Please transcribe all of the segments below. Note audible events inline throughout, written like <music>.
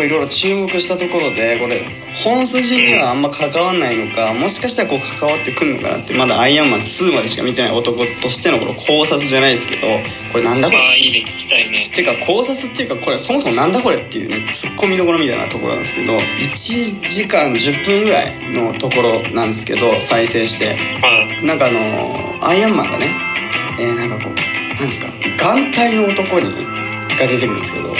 構いろいろ注目したところでこれ本筋にはあんま関わんないのかもしかしたらこう関わってくるのかなってまだアイアンマン2までしか見てない男としてのこの考察じゃないですけどこれなんだこれ？ああいいね聞きたいね。っていうか考察っていうかこれそもそもなんだこれっていうねツッコミどころみたいなところなんですけど1時間10分ぐらいのところなんですけど再生して。はい。なんかあのアイアンマンがねえー、なんかこうなんですか眼帯の男にが出てくるんですけど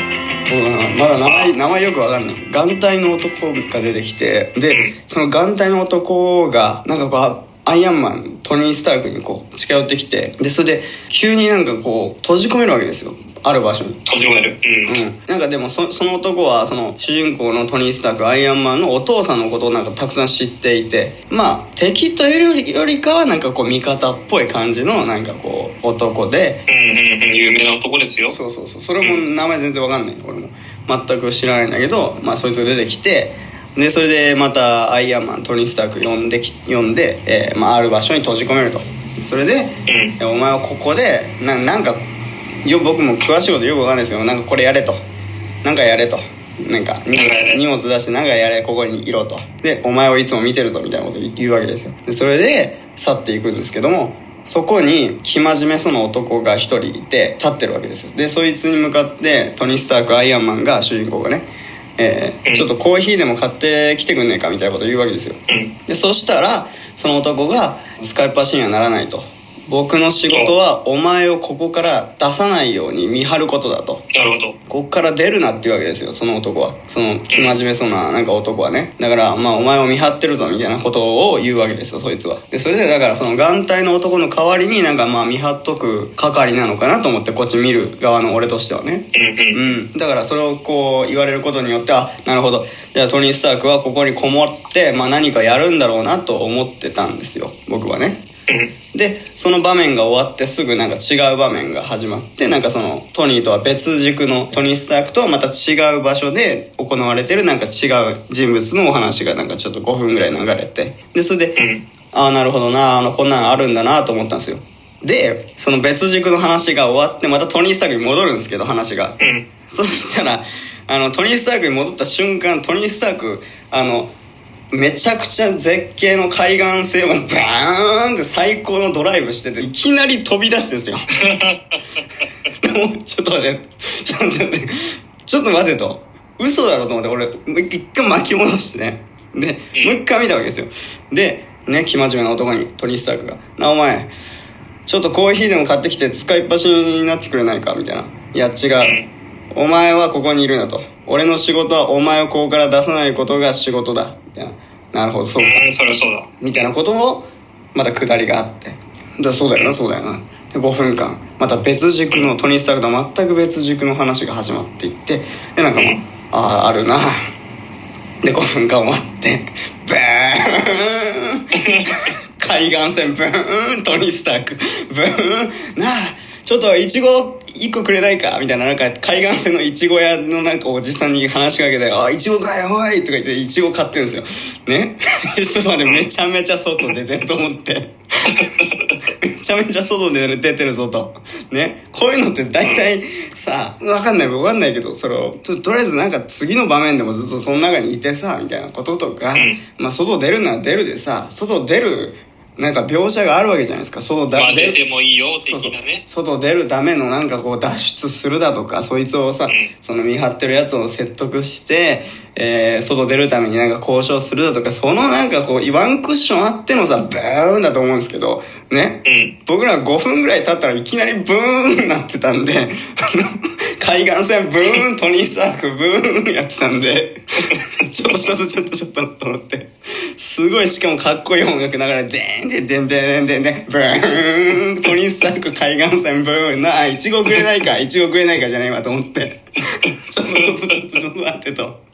まだ名前名前よくわかんない。眼帯の男が出てきてでその眼帯の男がなんかこうあアイアンマントニー・スタークにこう近寄ってきてでそれで急になんかこう閉じ込めるわけですよある場所？に閉じ込める。うん、うん、なんかでもそその男はその主人公のトニー・スタークアイアンマンのお父さんのことをなんかたくさん知っていてまあ敵というよりかはなんかこう味方っぽい感じのなんかこう男でうんうんうん。有名な男ですよ。そうそうそう。それも名前全然わかんない。俺も全く知らないんだけどまあそいつが出てきてでそれでまたアイアンマントニー・スターク呼んでき呼んで、えーまあ、ある場所に閉じ込めると。それで、うん。お前はここでななんかよ僕も詳しいことよくわかんないですけどなんかこれやれと。なんかやれと。なんか荷物出してなんかやれここにいろと。でお前をいつも見てるぞみたいなこと言うわけですよ。でそれで去っていくんですけどもそこに生真面目そうな男が一人いて立ってるわけですよ。でそいつに向かってトニー・スタークアイアンマンが主人公がねえーうん。ちょっとコーヒーでも買ってきてくんねえかみたいなこと言うわけですよ。うん。でそしたらその男が使いっ走りにはならないと僕の仕事はお前をここから出さないように見張ることだと。なるほど。ここから出るなっていうわけですよその男は。その生真面目そうななんか男はね。だからまあお前を見張ってるぞみたいなことを言うわけですよそいつは。でそれでだからその眼帯の男の代わりになんかまあ見張っとく係なのかなと思ってこっち見る側の俺としてはね。うんうん。うん、だからそれをこう言われることによってあなるほど。じゃあトニー・スタークはここにこもって、まあ、何かやるんだろうなと思ってたんですよ僕はね。うんでその場面が終わってすぐなんか違う場面が始まってなんかそのトニーとは別軸のトニー・スタークとはまた違う場所で行われてるなんか違う人物のお話がなんかちょっと5分ぐらい流れてでそれで、うん。ああなるほどなあのこんなのあるんだなと思ったんですよ。でその別軸の話が終わってまたトニー・スタークに戻るんですけど話が。うん。そしたら、あの、トニー・スタークに戻った瞬間、トニー・スターク、あの、めちゃくちゃ絶景の海岸線をバーンって最高のドライブしてて、いきなり飛び出してるんですよ。も <laughs> うちょっと待って、ちょっと待って、ちょっと待てと。嘘だろと思って、俺、もう一回巻き戻してね。で、もう一回見たわけですよ。で、ね、生真面目な男に、トニー・スタークが、な、お前、ちょっとコーヒーでも買ってきて使いっ走りになってくれないかみたいな。いや、違う。お前はここにいるなと。俺の仕事はお前をここから出さないことが仕事だ。みたいな。なるほど、そうか。うんそりゃそうだみたいなことを、また下りがあって。だそうだよな、そうだよな。で、5分間、また別軸の、トニー・スタークとは全く別軸の話が始まっていって、で、なんかもう、ああ、あるな。で、5分間終わって、ブーン <laughs> 海岸線ブーントニー・スタークブーンなあちょっとイチゴ1個くれないか？みたいななんか海岸線のイチゴ屋のなんかおじさんに話しかけて「あイチゴかよおい!」とか言ってイチゴ買ってるんですよ。ね？ちょっと待ってめちゃめちゃ外出てると思って。<laughs> めちゃめちゃ外で出てるぞと。ね？こういうのって大体さわかんないわかんないけどそれをととりあえずなんか次の場面でもずっとその中にいてさみたいなこととか、まあ外出るなら出るでさ外出るなんか描写があるわけじゃないですか。外だまあ出てもいいよ的そうそう。なね外出るためのなんかこう脱出するだとかそいつをさ、その見張ってるやつを説得して、えー外出るためになんか交渉するだとかそのなんかこうワンクッションあってのさブーンだと思うんですけどね、うん。僕ら5分ぐらい経ったらいきなりブーンなってたんで <laughs> 海岸線ブーントニー・スタークブーンやってたんで <laughs> ちょっとちょっとちょっとちょっとと思ってすごいしかもかっこいい音楽流れてでんでんでんでんでんでんブーントニー・スターク海岸線ブーンなあいちごくれないかいちごくれないかじゃないわと思ってちょっとちょっとちょっとちょっと待ってと。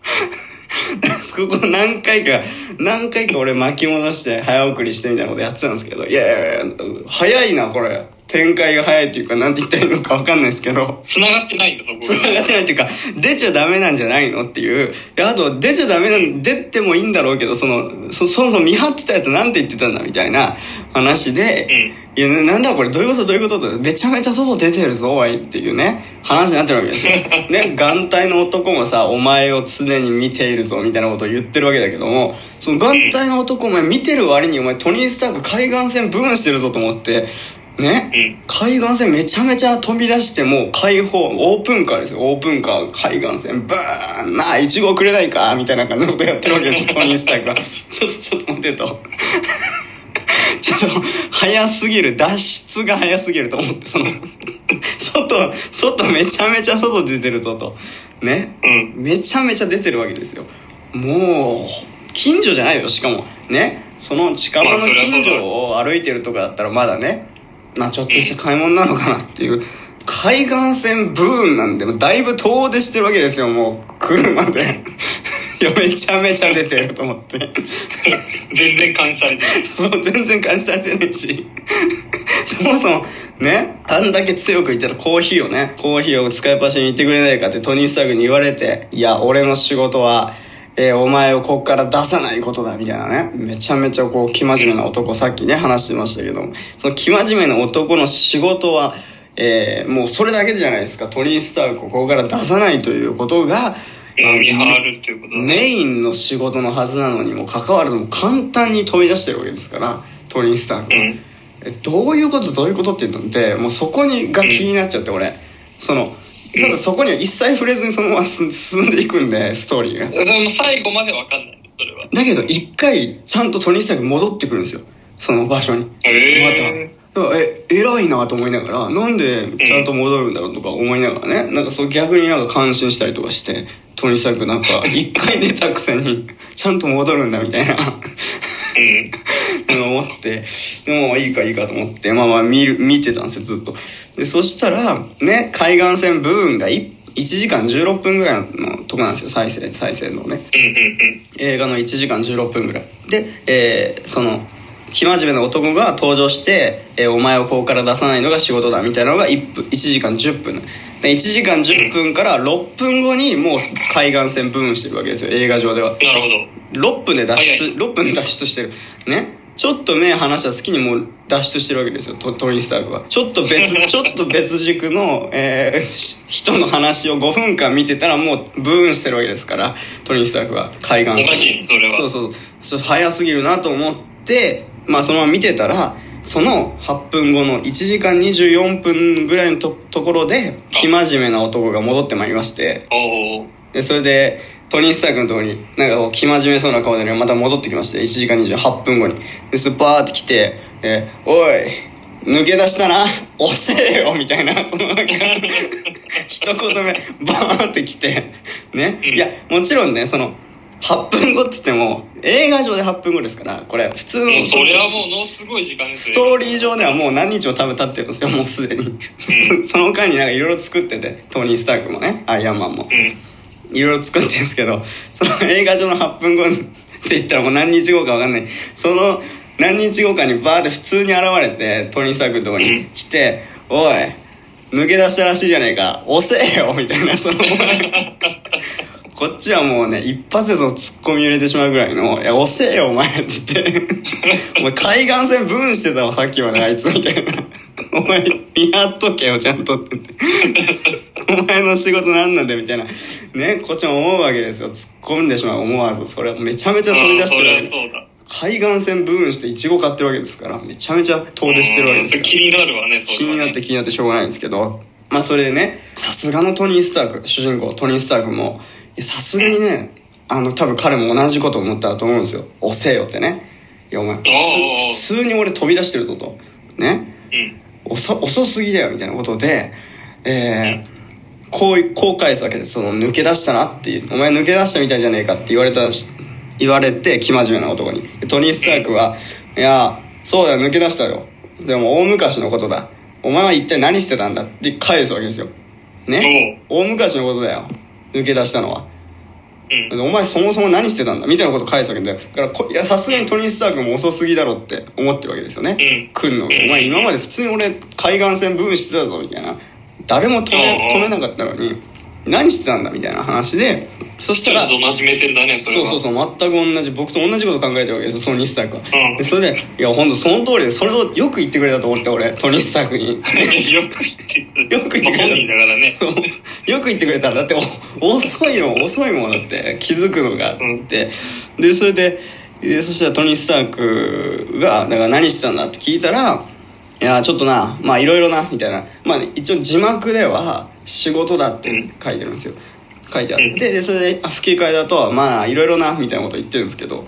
そこ何回か、何回か俺巻き戻して早送りしてみたいなことやってたんですけど、いやいやいや、早いな、これ。展開が早いっていうか、なんて言ったらいいのかわかんないですけど。繋がってないんだそこ繋がってないっていうか、出ちゃダメなんじゃないのっていう。であと、出ちゃダメなん、出てもいいんだろうけど、その、そ、そもそも見張ってたやつなんて言ってたんだみたいな話で、いや、なんだこれ、どういうことどういうこととめちゃめちゃ外出てるぞ、おいっていうね、話になってるわけですよ。<laughs> ね、眼帯の男もさ、お前を常に見ているぞ、みたいなことを言ってるわけだけども、その眼帯の男、お前見てる割に、お前トニー・スターク海岸線ブーンしてるぞと思って、ね、うん。海岸線めちゃめちゃ飛び出してもう開放オープンカーですよ。オープンカー海岸線。ブーンなあいちごくれないか？みたいな感じのことやってるわけですよ。<laughs> トニー・スタークがちょっとちょっと待ってと。<laughs> ちょっと早すぎる。脱出が早すぎると思ってその外外めちゃめちゃ外出てるぞと。ね？うん。めちゃめちゃ出てるわけですよ。もう近所じゃないよしかも。ね？その近場の近所を歩いてるとかだったらまだねまあちょっとした買い物なのかなっていう。海岸線ブーンなんでだいぶ遠出してるわけですよもう。車で。<laughs> いやめちゃめちゃ出てると思って。全然監視されてない。そう全然感じさ <laughs> れてないし。<laughs> そもそもねあんだけ強く言ったらコーヒーをねコーヒーを使いっぱしに言ってくれないかってトニー・スタークに言われていや俺の仕事はえーお前をこっから出さないことだみたいなね。めちゃめちゃこう生真面目な男さっきね話してましたけど。その生真面目な男の仕事はえーもうそれだけじゃないですか。トニー・スタークをここから出さないということが。メインの仕事のはずなのにもかかわらずも簡単に飛び出してるわけですからトニー・スターク。は、うん。えどういうことどういうことっていうのでもうそこにが気になっちゃって俺。そのただそこには一切触れずにそのまま進進んでいくんでストーリーが。それも最後までわかんない。それは。だけど一回ちゃんとトニー・スターク戻ってくるんですよ。その場所に。へまた。え偉いなと思いながらなんでちゃんと戻るんだろうとか思いながらね。なんかそう逆になんか感心したりとかしてトニー・スタークなんか <laughs> 一回出たくせにちゃんと戻るんだみたいな。うん。<laughs> 思ってでもいいかいいかと思ってまあまあ見る見てたんですよずっと。でそしたらね海岸線ブーンが 1, 1時間16分ぐらいのとこなんですよ再生再生のね。映画の1時間16分ぐらい。で、えーその生真面目な男が登場して、えーお前をここから出さないのが仕事だみたいなのが 1, 分1時間10分。で1時間10分から6分後にもう海岸線ブーンしてるわけですよ映画上では。うん。なるほど。6分で脱出早い。6分で脱出してる。ねちょっと目離した隙にもう脱出してるわけですよトトニー・スタークは。ちょっと別 <laughs> ちょっと別軸の、えーし人の話を5分間見てたらもうブーンしてるわけですからトニー・スタークは。海岸線。おかしいそれは。そうそう。そう早すぎるなと思ってまあそのまま見てたらその8分後の1時間24分ぐらいのとところで生真面目な男が戻ってまいりまして。でそれでトニー・スタークのところになんかこう生真面目そうな顔でねまた戻ってきまして1時間28分後に。でスパーって来てで「おい抜け出したな押せよ」みたいなそのなんか <laughs> 一言目バーンって来てね、うん。いやもちろんねその8分後って言っても映画上で8分後ですからこれ普通のそれはもうものすごい時間ですスよ。トーリー上ではもう何日も多分経ってるんですよもうすでに、<laughs> その間になんかいろいろ作っててトニー・スタークもねアイアンマンも。うん。いろいろ作ってるんですけどその映画上の8分後って言ったらもう何日後か分かんない。その何日後かにバーって普通に現れてトニー・スタークのとこに来て「おい抜け出したらしいじゃねえか。押せよ」みたいなその <laughs> こっちはもうね一発でそのツッコミ入れてしまうぐらいの「いや押せよお前」って言って「<laughs> お前海岸線ブーンしてたわさっきまであいつ」みたいな「お前見張っとけよちゃんと」って。言ってお前の仕事なんなんだよみたいな。ねこっちも思うわけですよ。突っ込んでしまう思わず。それめちゃめちゃ飛び出してるそうだ。海岸線ブーンしてイチゴ買ってるわけですからめちゃめちゃ遠出してるわけですから。うん気になるわね、そ気になって気になってしょうがないんですけど。まあそれでねさすがのトニー・スターク主人公トニー・スタークもさすがにねあの多分彼も同じこと思ったと思うんですよ。押せよってね。いやお前普通に俺飛び出してるぞと。ね。うん。遅遅すぎだよみたいなことで、えーこうこう返すわけです。その抜け出したなっていう。お前抜け出したみたいじゃねえかって言われたし言われて生真面目な男に。でトニー・スタークは「いやそうだよ抜け出したよ。でも大昔のことだ。お前は一体何してたんだ」って返すわけですよ。ね。大昔のことだよ抜け出したのは。うん。お前そもそも何してたんだ？みたいなこと返すわけだよだからこいやさすがにトニー・スタークも遅すぎだろって思ってるわけですよね、うん。来るの、うん。お前今まで普通に俺海岸線ブーンしてたぞみたいな。誰も止めうん。止めなかったのに何してたんだ？みたいな話でそしたらと同じ目線だね、それは。そうそうそう全く同じ僕と同じこと考えてるわけですよトニー・スタークは、うん。でそれでいや本当その通りでそれをよく言ってくれたと思って俺トニー・スタークに。<laughs> よく言ってくれよく言ってくれた。まあ本人だからね。そう。よく言ってくれたらだ。ってお遅いよ遅いもんだって気づくのがっつって、でそれででそしたらトニー・スタークがだから何してたんだって聞いたらいやちょっとなまあいろいろなみたいな。まあ一応字幕では仕事だって書いてるんですよ書いてあってでそれであ吹き替えだとまあいろいろなみたいなこと言ってるんですけど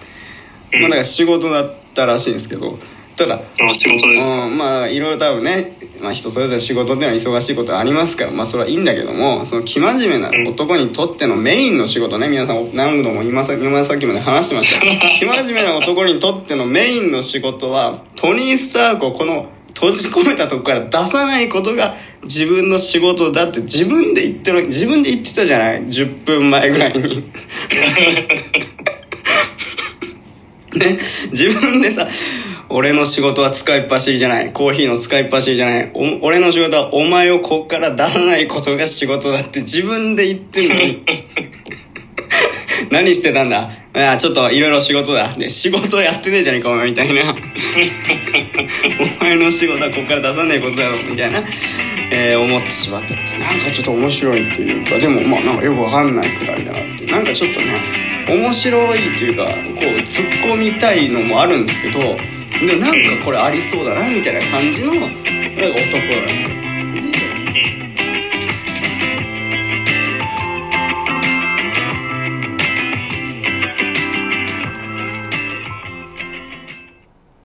まあだから仕事だったらしいんですけどただまあ仕事です。うん、まあいろいろ多分ね、まあ、人それぞれ仕事っていうのは忙しいことありますからまあそれはいいんだけどもその生真面目な男にとってのメインの仕事ね皆さん何度も今さ今さっきまで話してました。<laughs> 生真面目な男にとってのメインの仕事はトニー・スタークをこの閉じ込めたとこから出さないことが自分の仕事だって自分で言ってる自分で言ってたじゃない？10分前ぐらいに。<laughs> ね、自分でさ俺の仕事は使いっ走りじゃない。コーヒーの使いっ走りじゃない。俺の仕事はお前をこっから出さないことが仕事だって自分で言ってるのに。<laughs> <laughs> 何してたんだ？いやちょっといろいろ仕事だ。で仕事やってねえじゃねえかお前みたいな。<laughs> お前の仕事はこっから出さないことだろみたいな、えー思ってしまったって。なんかちょっと面白いっていうかでもまあなんかよくわかんないくだりだなって。なんかちょっとね面白いっていうかこう突っ込みたいのもあるんですけどでもなんかこれありそうだなみたいな感じのなんか男なんですよ